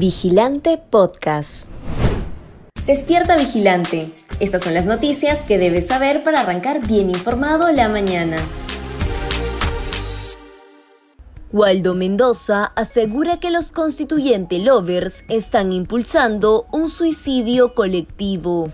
Vigilante Podcast. Despierta Vigilante. Estas son las noticias que debes saber para arrancar bien informado la mañana. Waldo Mendoza asegura que los constituyente lovers están impulsando un suicidio colectivo.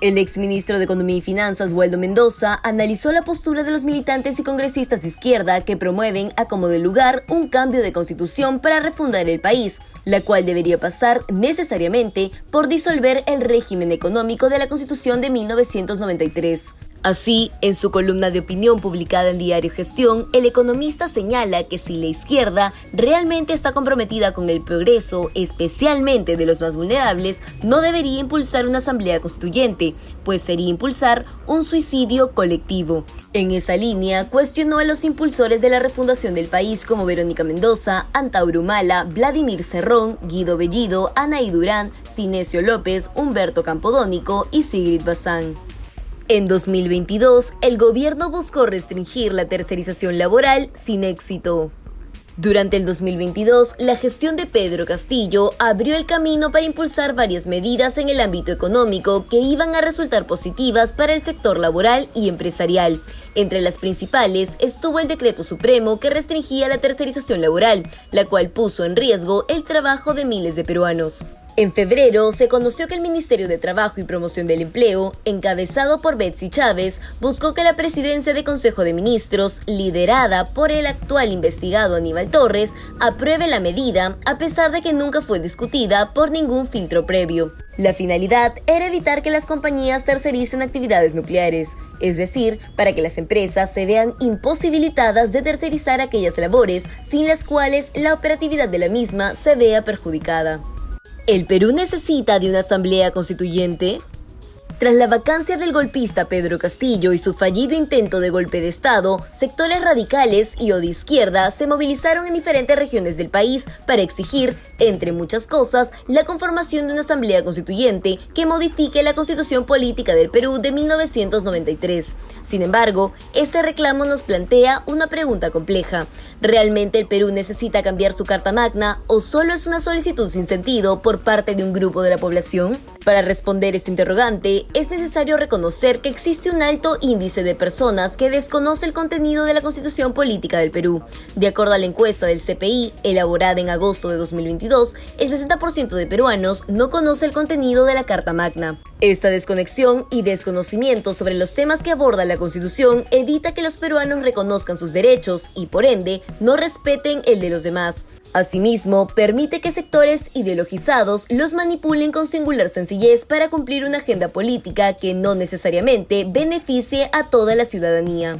El exministro de Economía y Finanzas, Waldo Mendoza, analizó la postura de los militantes y congresistas de izquierda que promueven a como de lugar un cambio de constitución para refundar el país, la cual debería pasar necesariamente por disolver el régimen económico de la Constitución de 1993. Así, en su columna de opinión publicada en Diario Gestión, el economista señala que si la izquierda realmente está comprometida con el progreso, especialmente de los más vulnerables, no debería impulsar una asamblea constituyente, pues sería impulsar un suicidio colectivo. En esa línea, cuestionó a los impulsores de la refundación del país como Verónica Mendoza, Antauro Mala, Vladimir Cerrón, Guido Bellido, Anaí Durán, Cinesio López, Humberto Campodónico y Sigrid Bazán. En 2022, el gobierno buscó restringir la tercerización laboral sin éxito. Durante el 2022, la gestión de Pedro Castillo abrió el camino para impulsar varias medidas en el ámbito económico que iban a resultar positivas para el sector laboral y empresarial. Entre las principales estuvo el decreto supremo que restringía la tercerización laboral, la cual puso en riesgo el trabajo de miles de peruanos. En febrero se conoció que el Ministerio de Trabajo y Promoción del Empleo, encabezado por Betsy Chávez, buscó que la presidencia de Consejo de Ministros, liderada por el actual investigado Aníbal Torres, apruebe la medida, a pesar de que nunca fue discutida por ningún filtro previo. La finalidad era evitar que las compañías tercericen actividades nucleares, es decir, para que las empresas se vean imposibilitadas de tercerizar aquellas labores sin las cuales la operatividad de la misma se vea perjudicada. ¿El Perú necesita de una asamblea constituyente? Tras la vacancia del golpista Pedro Castillo y su fallido intento de golpe de Estado, sectores radicales y o de izquierda se movilizaron en diferentes regiones del país para exigir, entre muchas cosas, la conformación de una asamblea constituyente que modifique la constitución política del Perú de 1993. Sin embargo, este reclamo nos plantea una pregunta compleja. ¿Realmente el Perú necesita cambiar su Carta Magna o solo es una solicitud sin sentido por parte de un grupo de la población? Para responder este interrogante, es necesario reconocer que existe un alto índice de personas que desconoce el contenido de la Constitución Política del Perú. De acuerdo a la encuesta del CPI, elaborada en agosto de 2022, el 60% de peruanos no conoce el contenido de la Carta Magna. Esta desconexión y desconocimiento sobre los temas que aborda la Constitución evita que los peruanos reconozcan sus derechos y, por ende, no respeten el de los demás. Asimismo, permite que sectores ideologizados los manipulen con singular sencillez para cumplir una agenda política que no necesariamente beneficie a toda la ciudadanía.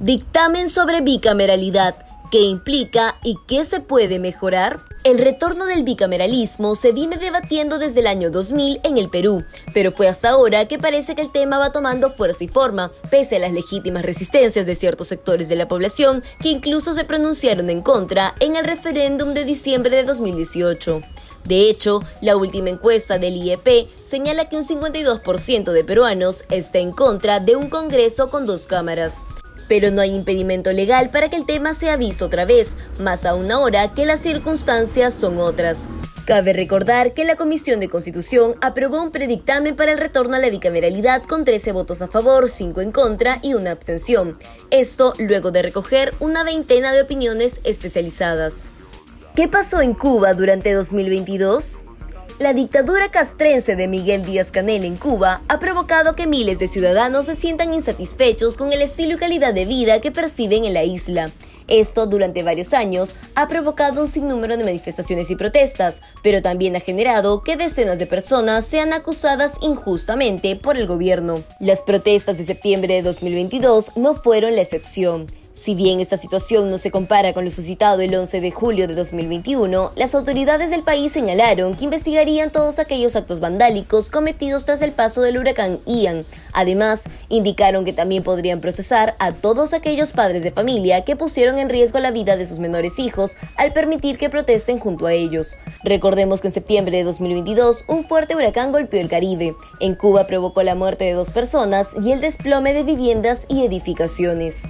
Dictamen sobre bicameralidad qué implica y qué se puede mejorar? El retorno del bicameralismo se viene debatiendo desde el año 2000 en el Perú, pero fue hasta ahora que parece que el tema va tomando fuerza y forma, pese a las legítimas resistencias de ciertos sectores de la población que incluso se pronunciaron en contra en el referéndum de diciembre de 2018. De hecho, la última encuesta del IEP señala que un 52% de peruanos está en contra de un Congreso con dos cámaras pero no hay impedimento legal para que el tema sea visto otra vez, más aún ahora que las circunstancias son otras. Cabe recordar que la Comisión de Constitución aprobó un predictamen para el retorno a la bicameralidad con 13 votos a favor, 5 en contra y una abstención. Esto luego de recoger una veintena de opiniones especializadas. ¿Qué pasó en Cuba durante 2022? La dictadura castrense de Miguel Díaz Canel en Cuba ha provocado que miles de ciudadanos se sientan insatisfechos con el estilo y calidad de vida que perciben en la isla. Esto durante varios años ha provocado un sinnúmero de manifestaciones y protestas, pero también ha generado que decenas de personas sean acusadas injustamente por el gobierno. Las protestas de septiembre de 2022 no fueron la excepción. Si bien esta situación no se compara con lo suscitado el 11 de julio de 2021, las autoridades del país señalaron que investigarían todos aquellos actos vandálicos cometidos tras el paso del huracán Ian. Además, indicaron que también podrían procesar a todos aquellos padres de familia que pusieron en riesgo la vida de sus menores hijos al permitir que protesten junto a ellos. Recordemos que en septiembre de 2022 un fuerte huracán golpeó el Caribe. En Cuba provocó la muerte de dos personas y el desplome de viviendas y edificaciones.